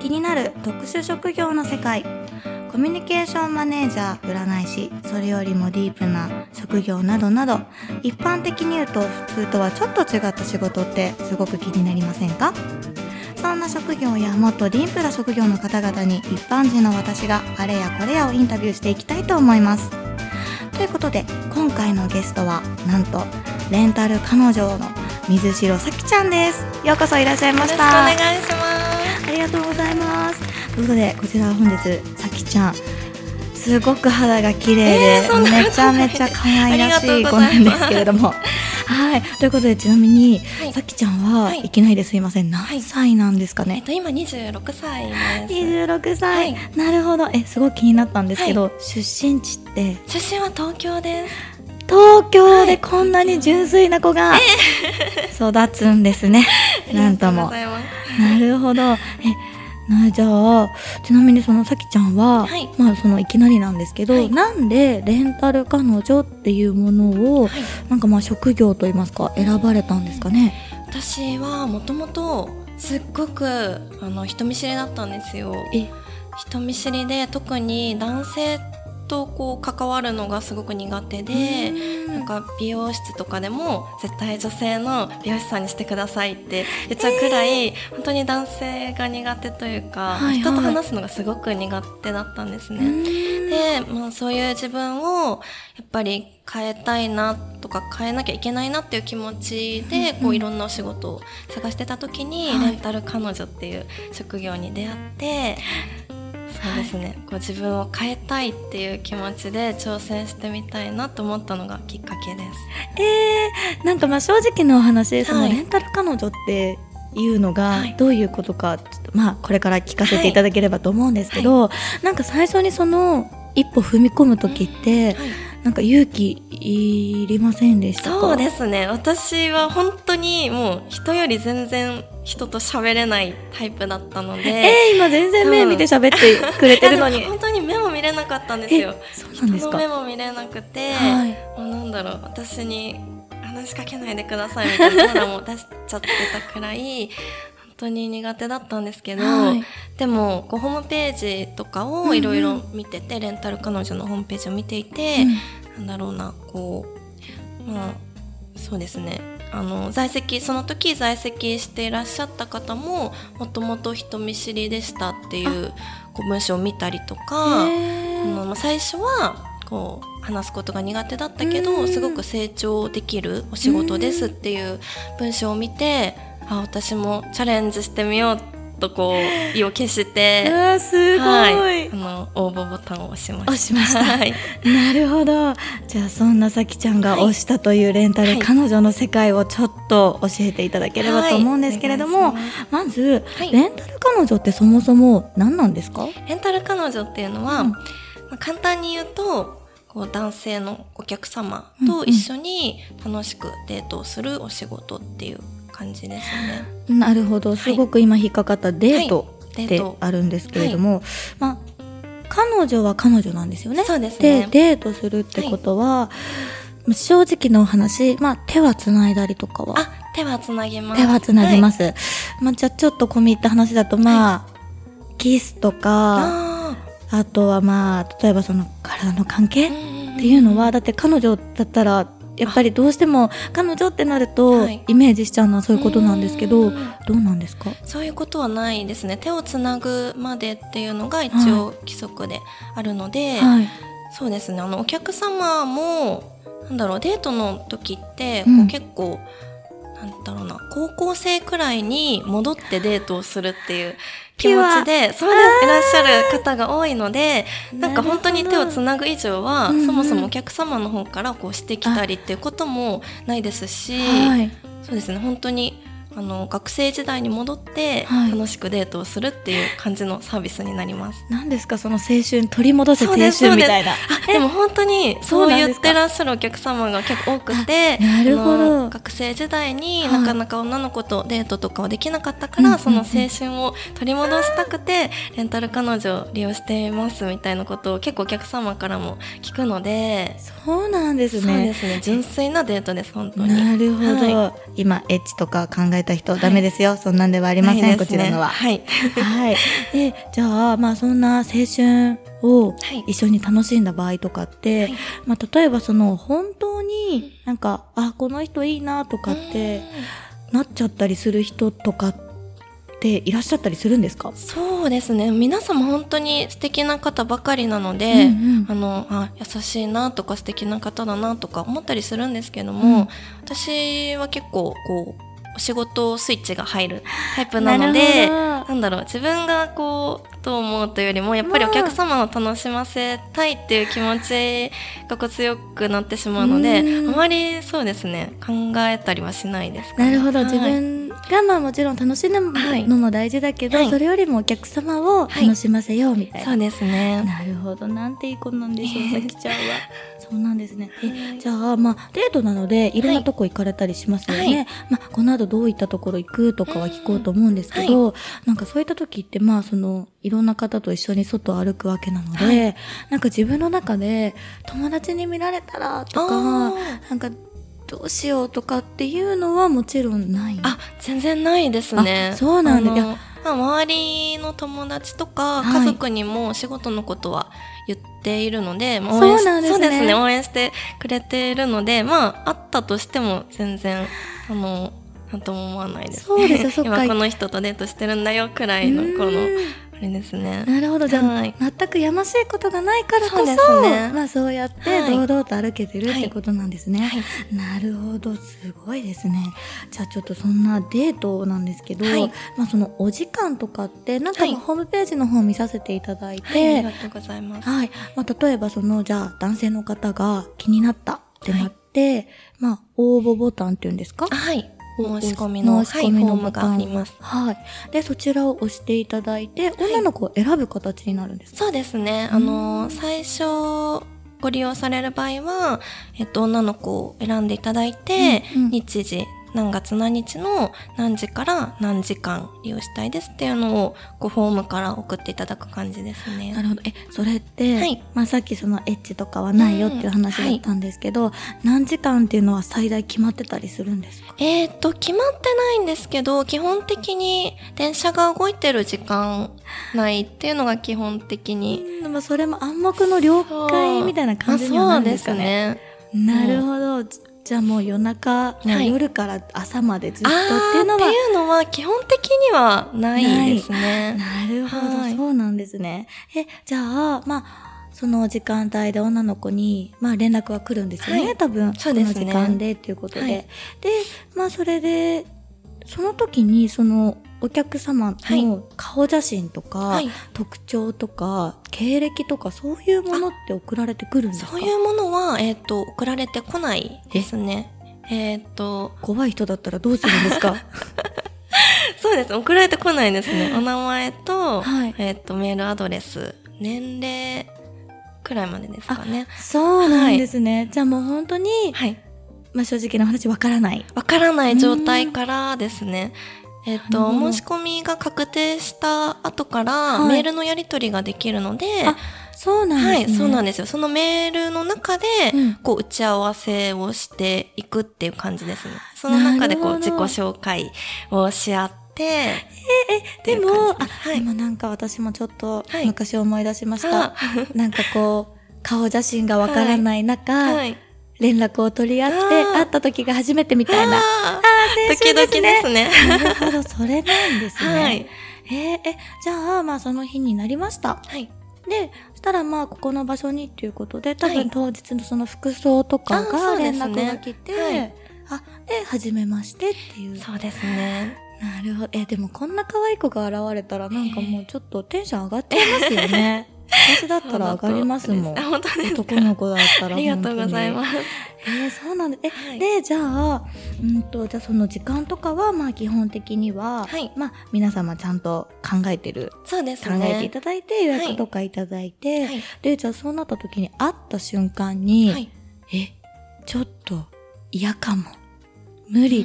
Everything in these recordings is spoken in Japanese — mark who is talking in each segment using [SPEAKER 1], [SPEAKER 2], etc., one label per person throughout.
[SPEAKER 1] 気になる特殊職業の世界。コミュニケーションマネージャー占い師それよりもディープな職業などなど。一般的に言うと普通とはちょっと違った仕事ってすごく気になりませんか？そんな職業やもっとディープな職業の方々に一般人の私があれやこれやをインタビューしていきたいと思います。ということで今回のゲストはなんとレンタル彼女の水城咲ちゃんです。ようこそいらっしゃいました。
[SPEAKER 2] よろしくお願いします。
[SPEAKER 1] りがとうございます。ということでこちらは本日咲ちゃん。すごく肌が綺麗で、
[SPEAKER 2] えー
[SPEAKER 1] めちゃめちゃ可愛らしい子ないんですけれども。はい。ということでちなみに、
[SPEAKER 2] はい。
[SPEAKER 1] さきちゃんは、
[SPEAKER 2] はい
[SPEAKER 1] い、きなりです。いません何
[SPEAKER 2] はい
[SPEAKER 1] 歳なんですかね、
[SPEAKER 2] えっと今26歳です。
[SPEAKER 1] 26歳、
[SPEAKER 2] は
[SPEAKER 1] なるほど。えすごい気になったんですけど、出身地って？
[SPEAKER 2] 出身は東京です
[SPEAKER 1] 東京でこんなに純粋な子が育つんですね、なんとも。なるほど。え、なじゃあちなみにそのさきちゃんは、
[SPEAKER 2] はい。
[SPEAKER 1] まあそのいきなりなんですけど、
[SPEAKER 2] はい。
[SPEAKER 1] なんでレンタル彼女っていうものを、
[SPEAKER 2] はい。
[SPEAKER 1] なんかまあ職業といいますか選ばれたんですかね？
[SPEAKER 2] 私はもともとすっごくあの人見知りだったんですよ。
[SPEAKER 1] え、
[SPEAKER 2] 人見知りで特に男性とこう関わるのがすごく苦手でなんか美容室とかでも絶対女性の美容師さんにしてくださいって言っちゃうくらい、本当に男性が苦手というか、
[SPEAKER 1] はいはい。
[SPEAKER 2] 人と話すのがすごく苦手だったんですね。で、まあ、そういう自分をやっぱり変えたいなとか変えなきゃいけないなっていう気持ちで、こういろんなお仕事を探してた時に、
[SPEAKER 1] はい。
[SPEAKER 2] レンタル彼女っていう職業に出会ってそうですね、こう自分を変えたいっていう気持ちで挑戦してみたいなと思ったのがきっかけです。
[SPEAKER 1] えー、なんかまあ正直なお話、その
[SPEAKER 2] はい
[SPEAKER 1] レンタル彼女っていうのが
[SPEAKER 2] はい。
[SPEAKER 1] どういうことか、ちょっとまあこれから聞かせていただければと思うんですけど、なんか最初にその一歩踏み込む時って、
[SPEAKER 2] はい
[SPEAKER 1] なんか勇気いりませんでしたか？
[SPEAKER 2] そうですね。私は本当にもう人より全然人と喋れないタイプだったので、
[SPEAKER 1] えー、今全然目見て喋ってくれてるのに。
[SPEAKER 2] 本当に目も見れなかったんですよ。
[SPEAKER 1] えそうなんですか。
[SPEAKER 2] 目も見れなくて、
[SPEAKER 1] はい。
[SPEAKER 2] もうなんだろう私に話しかけないでくださいみたいなオーラも出しちゃってたくらい本当に苦手だったんですけど、
[SPEAKER 1] はい。
[SPEAKER 2] でもこうホームページとか
[SPEAKER 1] うんうん。
[SPEAKER 2] をいろいろ見てて、レンタル彼女のホームページを見ていて、なんだろうなこうまあそうですね。あの在籍その時在籍していらっしゃった方ももともと人見知りでしたっていうこう文章を見たりとか、あのまあ、最初はこう話すことが苦手だったけ
[SPEAKER 1] うん
[SPEAKER 2] どすごく成長できるお仕事ですっていう文章を見てあ私もチャレンジしてみようとこう意を決し
[SPEAKER 1] う
[SPEAKER 2] て。
[SPEAKER 1] すごい、
[SPEAKER 2] はい、あの応募ボタンを押しました。
[SPEAKER 1] 押しました。
[SPEAKER 2] はい、
[SPEAKER 1] なるほど。じゃあそんなさきちゃんが押したというレンタル彼女の世界をちょっと教えていただければと思うんですけれども、
[SPEAKER 2] はいお願いし
[SPEAKER 1] まず、
[SPEAKER 2] はい。
[SPEAKER 1] レンタル彼女ってそもそも何なんですか？
[SPEAKER 2] レンタル彼女っていうのは、
[SPEAKER 1] うん。
[SPEAKER 2] まあ、簡単に言うとこう男性のお客様と一緒に楽しくデートをするお仕事っていう感じですね。
[SPEAKER 1] なるほど。すごく今引っかかったデートってあるんですけれども、まあ彼女は彼女なんですよね。
[SPEAKER 2] そうです
[SPEAKER 1] で
[SPEAKER 2] ね。
[SPEAKER 1] デートするってことは、正直なお話、まあ、手はつないだりとかは？
[SPEAKER 2] あ、手はつなぎます。。
[SPEAKER 1] 手はつなぎます。す、まあ、じゃあちょっと込み入った話だとまあ、キスとか
[SPEAKER 2] あ
[SPEAKER 1] あとはまあ例えばその体の関係っ
[SPEAKER 2] ー
[SPEAKER 1] ていうのは、だって彼女だったらやっぱりどうしても彼女ってなると
[SPEAKER 2] はい。
[SPEAKER 1] イメージしちゃうのはそういうことなんですけど、
[SPEAKER 2] うん。
[SPEAKER 1] どうなんですか？
[SPEAKER 2] そういうことはないですね。手をつなぐまでっていうのが一応規則であるので、
[SPEAKER 1] はい。
[SPEAKER 2] そうですね。あのお客様もなんだろうデートの時って、
[SPEAKER 1] うん。
[SPEAKER 2] こう結構なんだろうな高校生くらいに戻ってデートをするっていう気持ちでそうです。いらっしゃる方が多いのでなんか本当に手をつなぐ以上は、
[SPEAKER 1] うんうん。
[SPEAKER 2] そもそもお客様の方からこうしてきたりっていうこともないですし、
[SPEAKER 1] はい。
[SPEAKER 2] そうですね。本当にあの学生時代に戻って
[SPEAKER 1] はい。
[SPEAKER 2] 楽しくデートをするっていう感じのサービスになります。
[SPEAKER 1] 何ですか？その青春取り戻せ青春みたいな。
[SPEAKER 2] あでも本当に
[SPEAKER 1] そ
[SPEAKER 2] そうう言ってらっしゃるお客様が結構多くて
[SPEAKER 1] あなるほど
[SPEAKER 2] 学生時代に
[SPEAKER 1] はい。
[SPEAKER 2] なかなか女の子とデートとかはできなかったから、
[SPEAKER 1] うん
[SPEAKER 2] その青春を取り戻したくてレンタル彼女を利用していますみたいなことを結構お客様からも聞くので
[SPEAKER 1] そうなんです
[SPEAKER 2] そう
[SPEAKER 1] ね
[SPEAKER 2] ですね。純粋なデートです本当に。
[SPEAKER 1] なるほど、
[SPEAKER 2] は
[SPEAKER 1] 今エッチとか考えれた人、ダメですよ。そんなんではありません、
[SPEAKER 2] ね
[SPEAKER 1] こちらのは。
[SPEAKER 2] はい。
[SPEAKER 1] はい。で、じゃあ、まあそんな青春を
[SPEAKER 2] はい
[SPEAKER 1] 一緒に楽しんだ場合とかって、
[SPEAKER 2] はい
[SPEAKER 1] まあ例えばその本当になんか、あ、この人いいなとかってなっちゃったりする人とかっていらっしゃったりするんですか？
[SPEAKER 2] そうですね。皆様本当に素敵な方ばかりなので、
[SPEAKER 1] うんうん
[SPEAKER 2] あの、あ、優しいなとか素敵な方だなとか思ったりするんですけども、
[SPEAKER 1] うん
[SPEAKER 2] 私は結構こう、お仕事スイッチが入るタイプなので、
[SPEAKER 1] な
[SPEAKER 2] んだろう自分がこうどう思うというよりもやっぱりお客様を楽しませたいっていう気持ちがこう強くなってしまうので
[SPEAKER 1] うん。
[SPEAKER 2] あまりそうですね考えたりはしないですかね、
[SPEAKER 1] なるほど、
[SPEAKER 2] はい。
[SPEAKER 1] 自分がまあもちろん楽しむ
[SPEAKER 2] はい
[SPEAKER 1] のも大事だけど、
[SPEAKER 2] はい
[SPEAKER 1] それよりもお客様を楽しませようみたいな。
[SPEAKER 2] そうですね
[SPEAKER 1] なるほど。なんていい子なんでしょう、
[SPEAKER 2] ええ
[SPEAKER 1] さきちゃんは。そうなんですね。
[SPEAKER 2] は
[SPEAKER 1] え、
[SPEAKER 2] い
[SPEAKER 1] じゃあ、まあ、デートなので、いろんなとこ行かれたりしますよね。
[SPEAKER 2] はい
[SPEAKER 1] まあ、この後どういったところ行くとかは聞こうと思うんですけど、なんかそういった時って、まあ、その、いろんな方と一緒に外を歩くわけなので、
[SPEAKER 2] はい
[SPEAKER 1] なんか自分の中で、友達に見られたらと
[SPEAKER 2] あ
[SPEAKER 1] か、
[SPEAKER 2] ー
[SPEAKER 1] なんか、どうしようとかっていうのはもちろんない。
[SPEAKER 2] あ全然ないですね。
[SPEAKER 1] あそうなんだ。
[SPEAKER 2] まあ、周りの友達とか
[SPEAKER 1] はい
[SPEAKER 2] 家族にも仕事のことは言っているので、まあ
[SPEAKER 1] そうなんですね。
[SPEAKER 2] そうですね応援してくれているのでまああったとしても全然あのなんとも思わないです、ね、
[SPEAKER 1] そうです
[SPEAKER 2] 今この人とデートしてるんだよくらいのこのれですね。
[SPEAKER 1] なるほど。じゃあ、
[SPEAKER 2] はい。
[SPEAKER 1] 全くやましいことがないからこそ、
[SPEAKER 2] そうね。
[SPEAKER 1] まあそうやって
[SPEAKER 2] はい。
[SPEAKER 1] 堂々と歩けてるってことなんですね。
[SPEAKER 2] はい。
[SPEAKER 1] なるほど。すごいですね。じゃあちょっとそんなデートなんですけど、
[SPEAKER 2] はい。
[SPEAKER 1] まあそのお時間とかって、なんか
[SPEAKER 2] はい。
[SPEAKER 1] ホームページの方見させていただい
[SPEAKER 2] はい、あり
[SPEAKER 1] て、
[SPEAKER 2] がとうございます。
[SPEAKER 1] はい。まあ例えばその、じゃあ男性の方が気になったってなって、まあ応募ボタンっていうんですか？
[SPEAKER 2] あはい
[SPEAKER 1] お
[SPEAKER 2] 申し込みの
[SPEAKER 1] 申し込み
[SPEAKER 2] はい、フォームがあります。
[SPEAKER 1] はい。で、そちらを押していただいて、女の子を選ぶ形になるんですか？
[SPEAKER 2] そうですね。
[SPEAKER 1] うん。
[SPEAKER 2] あの、最初、ご利用される場合は、えっと、女の子を選んでいただいて、
[SPEAKER 1] うんうん。
[SPEAKER 2] 日時、何月何日の何時から何時間利用したいですっていうのを、こう、フォームから送っていただく感じですね。
[SPEAKER 1] なるほど。え、それって、
[SPEAKER 2] はい
[SPEAKER 1] まあさっきそのエッチとかはないよっていう話だったんですけど、何時間っていうのは最大決まってたりするんですか？
[SPEAKER 2] えっと、決まってないんですけど、基本的に電車が動いてる時間内っていうのが基本的に。
[SPEAKER 1] でもそれも暗黙の了解みたいな感じにはなるんですかね。
[SPEAKER 2] あそうですね。
[SPEAKER 1] なるほど。じゃあもう夜中、
[SPEAKER 2] はい
[SPEAKER 1] 夜から朝までずっと
[SPEAKER 2] あ
[SPEAKER 1] っていうのは、
[SPEAKER 2] ーっていうのは基本的にはないですね。
[SPEAKER 1] なるほど、
[SPEAKER 2] はい
[SPEAKER 1] そうなんですね。え、じゃあ、まあ、その時間帯で女の子に、まあ連絡が来るんですよね、
[SPEAKER 2] はい
[SPEAKER 1] 多分。
[SPEAKER 2] そうですね
[SPEAKER 1] この時間でっていうことで。
[SPEAKER 2] はい
[SPEAKER 1] で、まあそれで、その時にそのお客様
[SPEAKER 2] はい
[SPEAKER 1] の顔写真とか、
[SPEAKER 2] はい
[SPEAKER 1] 特徴とか、経歴とかそういうものって送られてくるんですか？
[SPEAKER 2] そういうものは、えっ、と、送られてこないですね。え？っ、と、
[SPEAKER 1] 怖い人だったらどうするんですか？
[SPEAKER 2] そうです。送られてこないですね。お名前と、
[SPEAKER 1] はい
[SPEAKER 2] えっ、と、メールアドレス、年齢くらいまでですかね。
[SPEAKER 1] そうなんですね。じゃあもう本当に、
[SPEAKER 2] はい。
[SPEAKER 1] まあ正直な話わからない。
[SPEAKER 2] わからない状態からですね。えっ、と、申し込みが確定した後から、
[SPEAKER 1] はい
[SPEAKER 2] メールのやり取りができるので、
[SPEAKER 1] あそうなん
[SPEAKER 2] はい、
[SPEAKER 1] ですね。
[SPEAKER 2] そうなんですよ。そのメールの中で、
[SPEAKER 1] うん
[SPEAKER 2] こう、打ち合わせをしていくっていう感じですね。その中で、こう、自己紹介をし合って、
[SPEAKER 1] でも、
[SPEAKER 2] っていう
[SPEAKER 1] あ
[SPEAKER 2] はい
[SPEAKER 1] でもなんか私もちょっと
[SPEAKER 2] はい
[SPEAKER 1] 昔思い出しました。
[SPEAKER 2] あ
[SPEAKER 1] なんかこう、顔写真がわからない中、
[SPEAKER 2] はい。
[SPEAKER 1] 連絡を取り合って、会った時が初めてみたいな。あ
[SPEAKER 2] あ
[SPEAKER 1] ー
[SPEAKER 2] ードキドキですね。
[SPEAKER 1] なるほど、それなんですね。
[SPEAKER 2] はい。
[SPEAKER 1] えーえ、じゃあ、まあその日になりました。
[SPEAKER 2] はい。
[SPEAKER 1] で、そしたらまあここの場所にっていうことで、多分
[SPEAKER 2] はい
[SPEAKER 1] 当日のその服装とかが連絡が来て、
[SPEAKER 2] はい
[SPEAKER 1] あ、で、初めましてっていう。
[SPEAKER 2] そうですね。
[SPEAKER 1] なるほど。え、でもこんな可愛い子が現れたらなんかもうちょっとテンション上がっちゃいますよね。私だったら上がりますもん
[SPEAKER 2] あ、。本当ですか？
[SPEAKER 1] 男の子だったら
[SPEAKER 2] ありがとうございますす。
[SPEAKER 1] えーそうなんで、え、
[SPEAKER 2] はい
[SPEAKER 1] で、じゃあ、うんと、じゃあその時間とかは、まあ基本的には、
[SPEAKER 2] はい
[SPEAKER 1] まあ皆様ちゃんと考えてる、
[SPEAKER 2] そうです
[SPEAKER 1] 考
[SPEAKER 2] ね。
[SPEAKER 1] えていただいて、予約とかいただいて、
[SPEAKER 2] はい。
[SPEAKER 1] で、じゃあそうなった時に会った瞬間に、
[SPEAKER 2] はい。
[SPEAKER 1] え、ちょっと嫌かも。無理。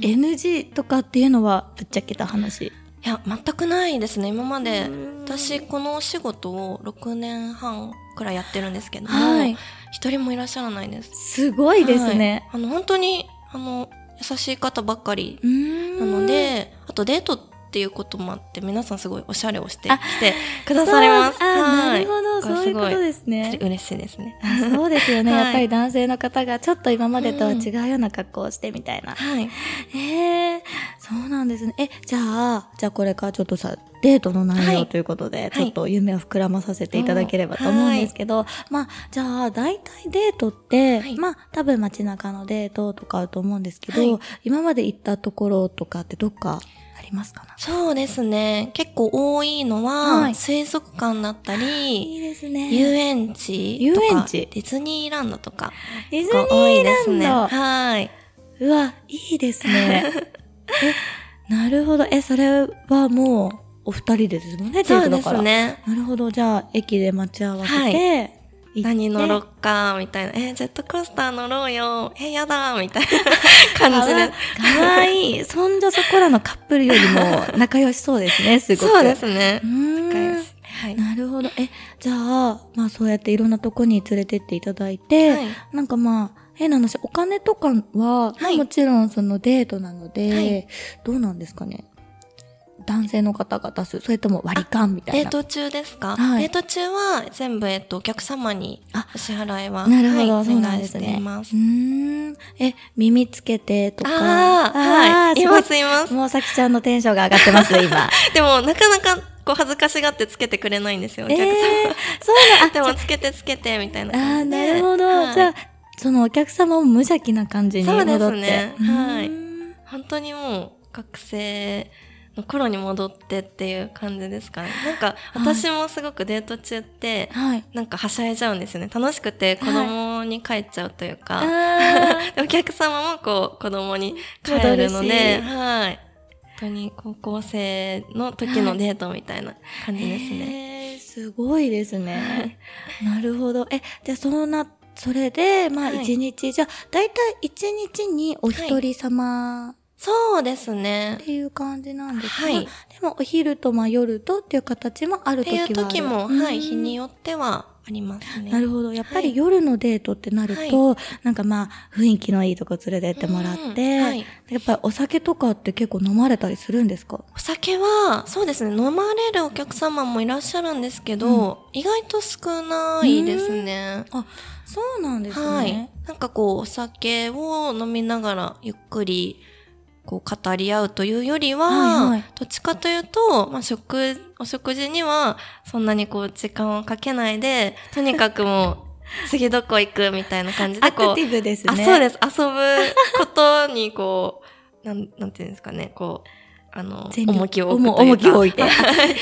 [SPEAKER 1] NG とかっていうのはぶっちゃけた話。
[SPEAKER 2] や、全くないですね。今まで
[SPEAKER 1] う、ん
[SPEAKER 2] 私、このお仕事を6年半くらいやってるんですけども、
[SPEAKER 1] はい。
[SPEAKER 2] 一人もいらっしゃらないです。
[SPEAKER 1] すごいですね。
[SPEAKER 2] はいあの、本当に、あの、優しい方ばっかりなのであとデートっていうこともあって皆さんすごいおしゃれをしてきてくだされます。
[SPEAKER 1] あ、
[SPEAKER 2] は
[SPEAKER 1] なるほど、そういうことですね。
[SPEAKER 2] 嬉しいですね。
[SPEAKER 1] そうですよね、
[SPEAKER 2] は い
[SPEAKER 1] やっぱり男性の方がちょっと今までとは違うような格好をしてみたいな。
[SPEAKER 2] はい。
[SPEAKER 1] へえ、なんですね。え、じゃあ、じゃあこれからちょっとさ、デートの内
[SPEAKER 2] はい
[SPEAKER 1] 容ということで、
[SPEAKER 2] い
[SPEAKER 1] ちょっと夢を膨らまさせていただければと思うんですけど、まあ、じゃあ、大体デートって、
[SPEAKER 2] はい
[SPEAKER 1] まあ、多分街中のデートとかあると思うんですけど、
[SPEAKER 2] はい
[SPEAKER 1] 今まで行ったところとかってどっかありますか？な
[SPEAKER 2] そうですね。結構多いのは、
[SPEAKER 1] はい
[SPEAKER 2] 水族館だったり、
[SPEAKER 1] いいですね。
[SPEAKER 2] 遊園地
[SPEAKER 1] 遊
[SPEAKER 2] とか
[SPEAKER 1] 園地
[SPEAKER 2] ディズニーランドとか
[SPEAKER 1] ディズニ
[SPEAKER 2] が多い
[SPEAKER 1] ー
[SPEAKER 2] ですね。
[SPEAKER 1] ランド。
[SPEAKER 2] はい。
[SPEAKER 1] うわ、いいですね。え、なるほど。え、それはもう、お二人でですもんね、デ
[SPEAKER 2] そうで
[SPEAKER 1] ートだから。
[SPEAKER 2] すね。
[SPEAKER 1] なるほど。じゃあ、駅で待ち合わせて、
[SPEAKER 2] はい何乗ろっか、みたいな。え、ジェットコースター乗ろうよ。え、やだ、みたいな 感じで。
[SPEAKER 1] かわいい。そんじょそこらのカップルよりも仲良しそうですね、すごく。
[SPEAKER 2] そうですね
[SPEAKER 1] う。ーん
[SPEAKER 2] 仲良しはい。
[SPEAKER 1] なるほど。え、じゃあ、まあそうやっていろんなとこに連れてっていただいて、
[SPEAKER 2] はい
[SPEAKER 1] なんかまあ、変な話、お金とかは、まあ
[SPEAKER 2] はい
[SPEAKER 1] もちろんそのデートなので、
[SPEAKER 2] はい
[SPEAKER 1] どうなんですかね。男性の方が出す、それとも割り勘みたいな。
[SPEAKER 2] デート中ですか、
[SPEAKER 1] はい
[SPEAKER 2] デート中は全部、えっと、お客様に
[SPEAKER 1] あ
[SPEAKER 2] お支払いは、
[SPEAKER 1] なるほど、
[SPEAKER 2] はい
[SPEAKER 1] そうなん
[SPEAKER 2] お願いして
[SPEAKER 1] ですね。
[SPEAKER 2] います。
[SPEAKER 1] うーん。え、耳つけてとか。
[SPEAKER 2] ああ、はい。います、います。
[SPEAKER 1] もうさきちゃんのテンションが上がってます、今。
[SPEAKER 2] でも、なかなか、こう、恥ずかしがってつけてくれないんですよ、お
[SPEAKER 1] え
[SPEAKER 2] 客様。
[SPEAKER 1] ー、そうなん
[SPEAKER 2] でも、つけてつけて、みたいな
[SPEAKER 1] ああー、
[SPEAKER 2] 感じで。
[SPEAKER 1] なるほど。
[SPEAKER 2] はい
[SPEAKER 1] じゃあ、そのお客様も無邪気な感じに戻って。
[SPEAKER 2] そうですねはい本当にもう、学生の頃に戻ってっていう感じですかね。なんか、私もすごくデート中って、
[SPEAKER 1] はい。
[SPEAKER 2] なんかはしゃいじゃうんですよね。楽しくて子供に帰っちゃうというか。
[SPEAKER 1] あ
[SPEAKER 2] でお客様もこう子供に帰
[SPEAKER 1] 戻る
[SPEAKER 2] ので、はい。本当に高校生の時のデートみたいな感じですね。
[SPEAKER 1] へーすごいですね。なるほど。え、じゃあそんな、それで、まあ
[SPEAKER 2] はい。
[SPEAKER 1] 一日、じゃあ大体一日にお一人様
[SPEAKER 2] そうですね。
[SPEAKER 1] っ。ていう感じなんですか、
[SPEAKER 2] はい。
[SPEAKER 1] でもお昼とまあ夜とっていう形もある時はある。
[SPEAKER 2] 時も、
[SPEAKER 1] うん
[SPEAKER 2] はい、日によってはありますね。
[SPEAKER 1] なるほど。やっぱり
[SPEAKER 2] はい
[SPEAKER 1] 夜のデートってなると、なんかまあ、雰囲気のいいとこ連れてってもらって、
[SPEAKER 2] うんはい
[SPEAKER 1] やっぱりお酒とかって結構飲まれたりするんですか？
[SPEAKER 2] お酒は、そうですね、飲まれるお客様もいらっしゃるんですけど、意外と少ないですね。
[SPEAKER 1] あ、そうなんですね。
[SPEAKER 2] はい。なんかこう、お酒を飲みながらゆっくり、こう、語り合うというよりは、
[SPEAKER 1] はいはい
[SPEAKER 2] どっちかというと、まあ、食、お食事には、そんなにこう、時間をかけないで、とにかくもう、次どこ行くみたいな感じで、こう
[SPEAKER 1] アクテ、ィブですね。
[SPEAKER 2] あ、そうです。遊ぶことに、こう、なん、なんていうんですかね、こう、あの、重きを置く。
[SPEAKER 1] 重きを置いて
[SPEAKER 2] っ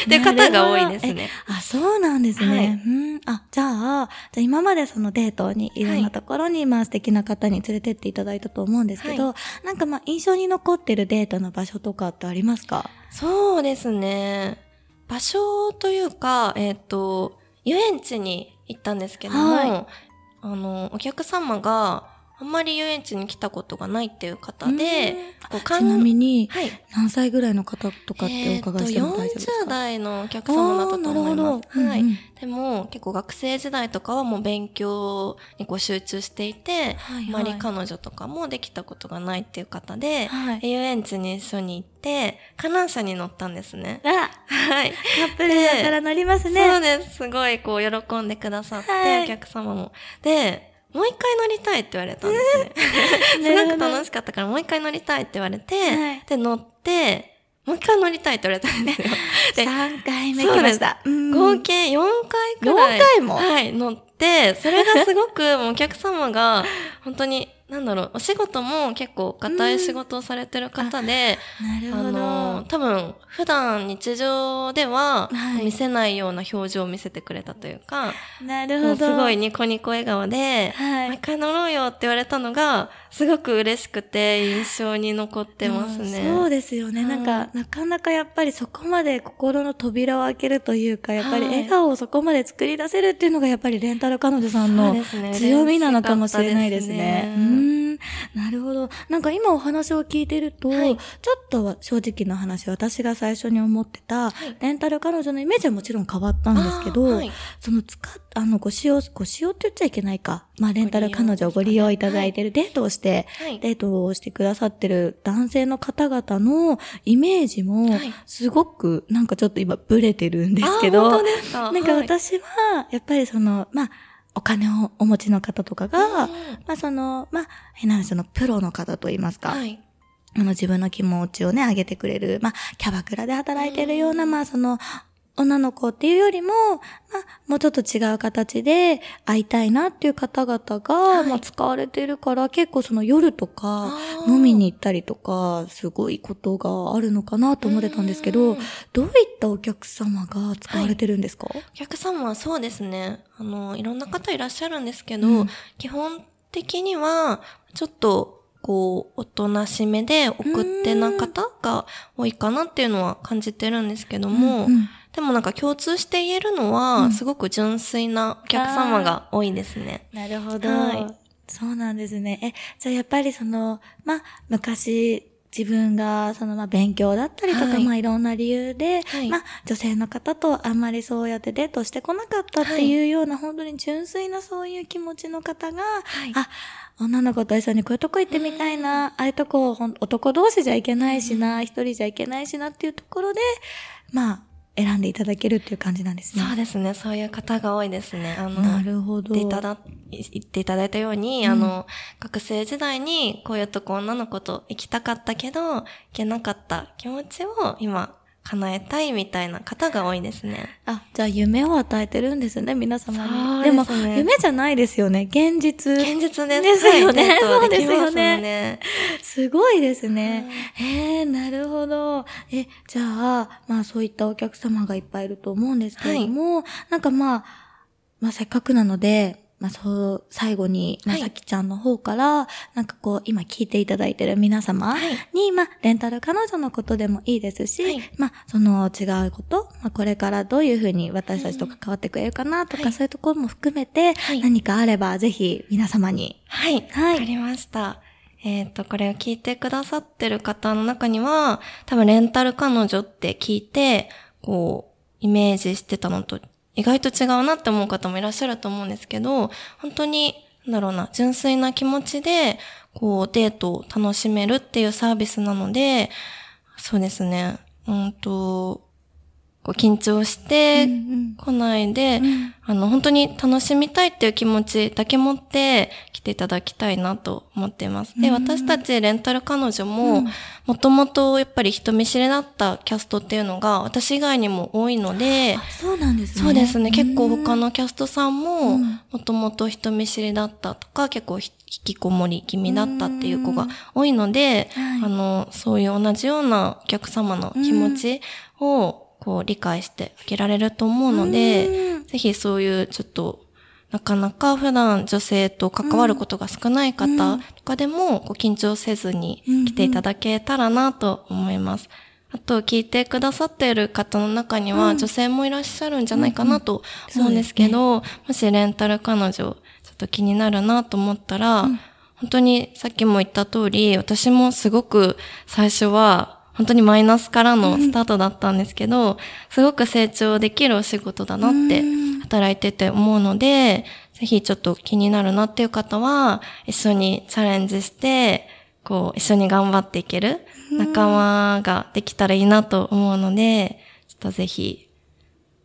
[SPEAKER 2] ていう方が多いですね。
[SPEAKER 1] あ、そうなんですね。
[SPEAKER 2] はい
[SPEAKER 1] うん。あ、じゃあ、じゃあ今までそのデートにいろんなところに、まあ素敵な方に連れてっていただいたと思うんですけど、
[SPEAKER 2] は
[SPEAKER 1] なんかまあ印象に残ってるデートの場所とかってありますか？
[SPEAKER 2] そうですね。場所というか、えっ、と、遊園地に行ったんですけども、
[SPEAKER 1] はい
[SPEAKER 2] あの、お客様があんまり遊園地に来たことがないっていう方で、
[SPEAKER 1] ちなみに、
[SPEAKER 2] はい。
[SPEAKER 1] 何歳ぐらいの方とかってお伺いしても大丈夫ですか、
[SPEAKER 2] えーと40代のお客様だったと思います。はい、
[SPEAKER 1] うんうん
[SPEAKER 2] でも結構学生時代とかはもう勉強にこう集中していて、
[SPEAKER 1] はいはい
[SPEAKER 2] あまり彼女とかもできたことがないっていう方で、
[SPEAKER 1] はい。
[SPEAKER 2] 遊園地に一緒に行って、観覧車に乗ったんですね。
[SPEAKER 1] あ、
[SPEAKER 2] はい。
[SPEAKER 1] カップルだから乗りますね。
[SPEAKER 2] そうです。すごいこう喜んでくださって、
[SPEAKER 1] はい
[SPEAKER 2] お客様も。で、もう一回乗りたいって言われたんですね。すごく楽しかったからもう一回乗りたいって言われて、
[SPEAKER 1] はい
[SPEAKER 2] で、乗って、もう一回乗りたいって言われたんですよ。で、
[SPEAKER 1] 3回目来ました。うん
[SPEAKER 2] 合計4回くらい。
[SPEAKER 1] 4回も？
[SPEAKER 2] はい、乗って、それがすごくお客様が、本当に、なんだろう、お仕事も結構硬い仕事をされてる方で、あ
[SPEAKER 1] なるほど。
[SPEAKER 2] の、多分、普段日常では
[SPEAKER 1] はい
[SPEAKER 2] 見せないような表情を見せてくれたというか、
[SPEAKER 1] なるほど。
[SPEAKER 2] すごいニコニコ笑顔で、
[SPEAKER 1] はい
[SPEAKER 2] もう一回乗ろうよって言われたのが、すごく嬉しくて印象に残ってますね。
[SPEAKER 1] うんそうですよね。
[SPEAKER 2] はい
[SPEAKER 1] なんか、なかなかやっぱりそこまで心の扉を開けるというか、やっぱり
[SPEAKER 2] はい
[SPEAKER 1] 笑顔をそこまで作り出せるっていうのが、やっぱりレンタル彼女さんの強みなのかもしれないですね。うんなるほど。なんか今お話を聞いてると、はい、ちょっとは正直な話、私が最初に思ってた、レンタル彼女のイメージはもちろん変わったんですけど、はい、その使っ、あの、ご使用、ご使用って言っちゃいけないか。まあ、レンタル彼女をご利用いただいてる、デートをして、デートをしてくださってる男性の方々のイメージも、すごく、なんかちょっと今、ブレてるんですけど、なんか私は、やっぱりその、まあ、お金をお持ちの方とかが、まあその、まあ、変な話、そのプロの方といいますか、はい、あの自分の気持ちをね、上げてくれる、まあ、キャバクラで働いてるような、まあその、女の子っていうよりも、まあ、もうちょっと違う形で会いたいなっていう方々が、はい、まあ、使われてるから、結構その夜とか、飲みに行ったりとか、すごいことがあるのかなと思ってたんですけど、どういったお客様が使われてるんですか、はい、
[SPEAKER 2] お客様はそうですね。あの、いろんな方いらっしゃるんですけど、うん、基本的には、ちょっと、こう、おとなしめで送ってな方が多いかなっていうのは感じてるんですけども、うんうんでもなんか共通して言えるのは、すごく純粋なお客様が多いですね。
[SPEAKER 1] なるほど。はい。そうなんですね。え、じゃあやっぱりその、まあ、昔、自分が、その、まあ、勉強だったりとか、はい、まあ、いろんな理由で、はい、まあ、女性の方とあんまりそうやってデートしてこなかったっていうような、はい、本当に純粋なそういう気持ちの方が、はい、あ、女の子と一緒にこういうとこ行ってみたいな、ああいうとこ、男同士じゃいけないしな、一人じゃいけないしなっていうところで、まあ、選んでいただけるっていう感じなんですね。
[SPEAKER 2] そうですね。そういう方が多いですね。あの、
[SPEAKER 1] なるほど。
[SPEAKER 2] でいただ、言っていただいたように、うん、あの、学生時代にこういうとこ女の子と行きたかったけど、行けなかった気持ちを今、叶えたいみたいな方が多いですね。
[SPEAKER 1] あ、じゃあ夢を与えてるんですね、皆様に。でね、でも、夢じゃないですよね。現実。
[SPEAKER 2] 現実です。
[SPEAKER 1] ですよね。はい、そうですよね。すごいですね。へえ、なるほど。え、じゃあ、まあそういったお客様がいっぱいいると思うんですけれども、はい、なんかまあ、まあせっかくなので、まあ、そう、最後に、まさきちゃんの方から、はい、なんかこう、今聞いていただいてる皆様に、はい、まあ、レンタル彼女のことでもいいですし、はい、まあ、その違うこと、まあ、これからどういうふうに私たちと関わってくれるかなとか、そういうところも含めて、何かあれば、ぜひ皆様に。
[SPEAKER 2] はい。はい。わかりました。えっ、ー、と、これを聞いてくださってる方の中には、多分レンタル彼女って聞いて、こう、イメージしてたのと意外と違うなって思う方もいらっしゃると思うんですけど、本当に、なんだろうな、純粋な気持ちで、こう、デートを楽しめるっていうサービスなので、そうですね、うんと、こう緊張して来ないで、うん。うん、あの、本当に楽しみたいっていう気持ちだけ持って来ていただきたいなと思っています。で、私たちレンタル彼女も、もともとやっぱり人見知りだったキャストっていうのが私以外にも多いので、
[SPEAKER 1] そうなんですね。
[SPEAKER 2] そうですね。結構他のキャストさんも、もともと人見知りだったとか、結構引きこもり気味だったっていう子が多いので、あの、そういう同じようなお客様の気持ちを、こう理解してあげられると思うので、ぜひそういうちょっと、なかなか普段女性と関わることが少ない方とかでも、こう緊張せずに来ていただけたらなと思います。あと、聞いてくださっている方の中には、女性もいらっしゃるんじゃないかなと思うんですけど、もしレンタル彼女、ちょっと気になるなと思ったら、本当にさっきも言った通り、私もすごく最初は本当にマイナスからのスタートだったんですけど、うん、すごく成長できるお仕事だなって働いてて思うので、ぜひちょっと気になるなっていう方は、一緒にチャレンジして、こう、一緒に頑張っていける仲間ができたらいいなと思うので、ちょっとぜひ、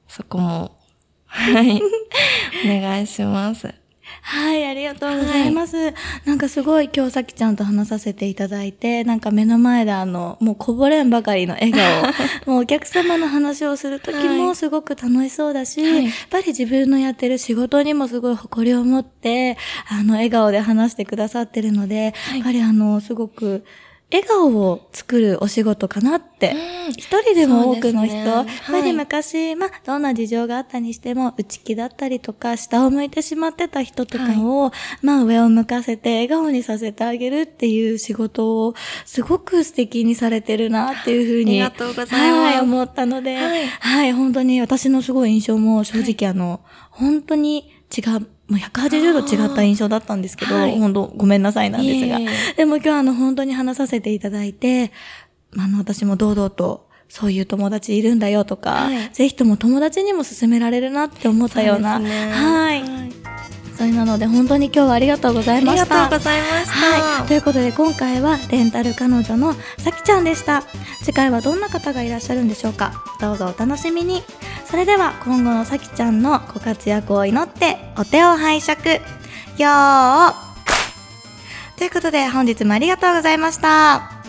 [SPEAKER 2] そこも、はい、お願いします。
[SPEAKER 1] はい、ありがとうございます。はい、なんかすごい今日さきちゃんと話させていただいて、なんか目の前であの、もうこぼれんばかりの笑顔、もうお客様の話をするときもすごく楽しそうだし、はい、やっぱり自分のやってる仕事にもすごい誇りを持って、あの、笑顔で話してくださってるので、はい、やっぱりあの、すごく、笑顔を作るお仕事かなって、一、人でも多くの人、ね、やっぱり昔、まあ、どんな事情があったにしても、内気だったりとか、下を向いてしまってた人とかを、はい、まあ、上を向かせて笑顔にさせてあげるっていう仕事を、すごく素敵にされてるなっていうふうに、
[SPEAKER 2] ありがとうございます。
[SPEAKER 1] はい、思ったので、はい、はい、本当に私のすごい印象も正直あの、本当に違うもう180度違った印象だったんですけど、
[SPEAKER 2] はい
[SPEAKER 1] 本当ごめんなさいなんですが。でも今日あの本当に話させていただいて、あの私も堂々とそういう友達いるんだよとか、
[SPEAKER 2] はい
[SPEAKER 1] ぜひとも友達にも勧められるなって思ったような。
[SPEAKER 2] そうね
[SPEAKER 1] はい。なので本当に今日はありがとうござい
[SPEAKER 2] ありが
[SPEAKER 1] ました。
[SPEAKER 2] とうございました。
[SPEAKER 1] はい。ということで今回はレンタル彼女のさきちゃんでした。次回はどんな方がいらっしゃるんでしょうかどうぞお楽しみに。それでは今後のさきちゃんのご活躍を祈ってお手を拝借。よーということで本日もありがとうございました。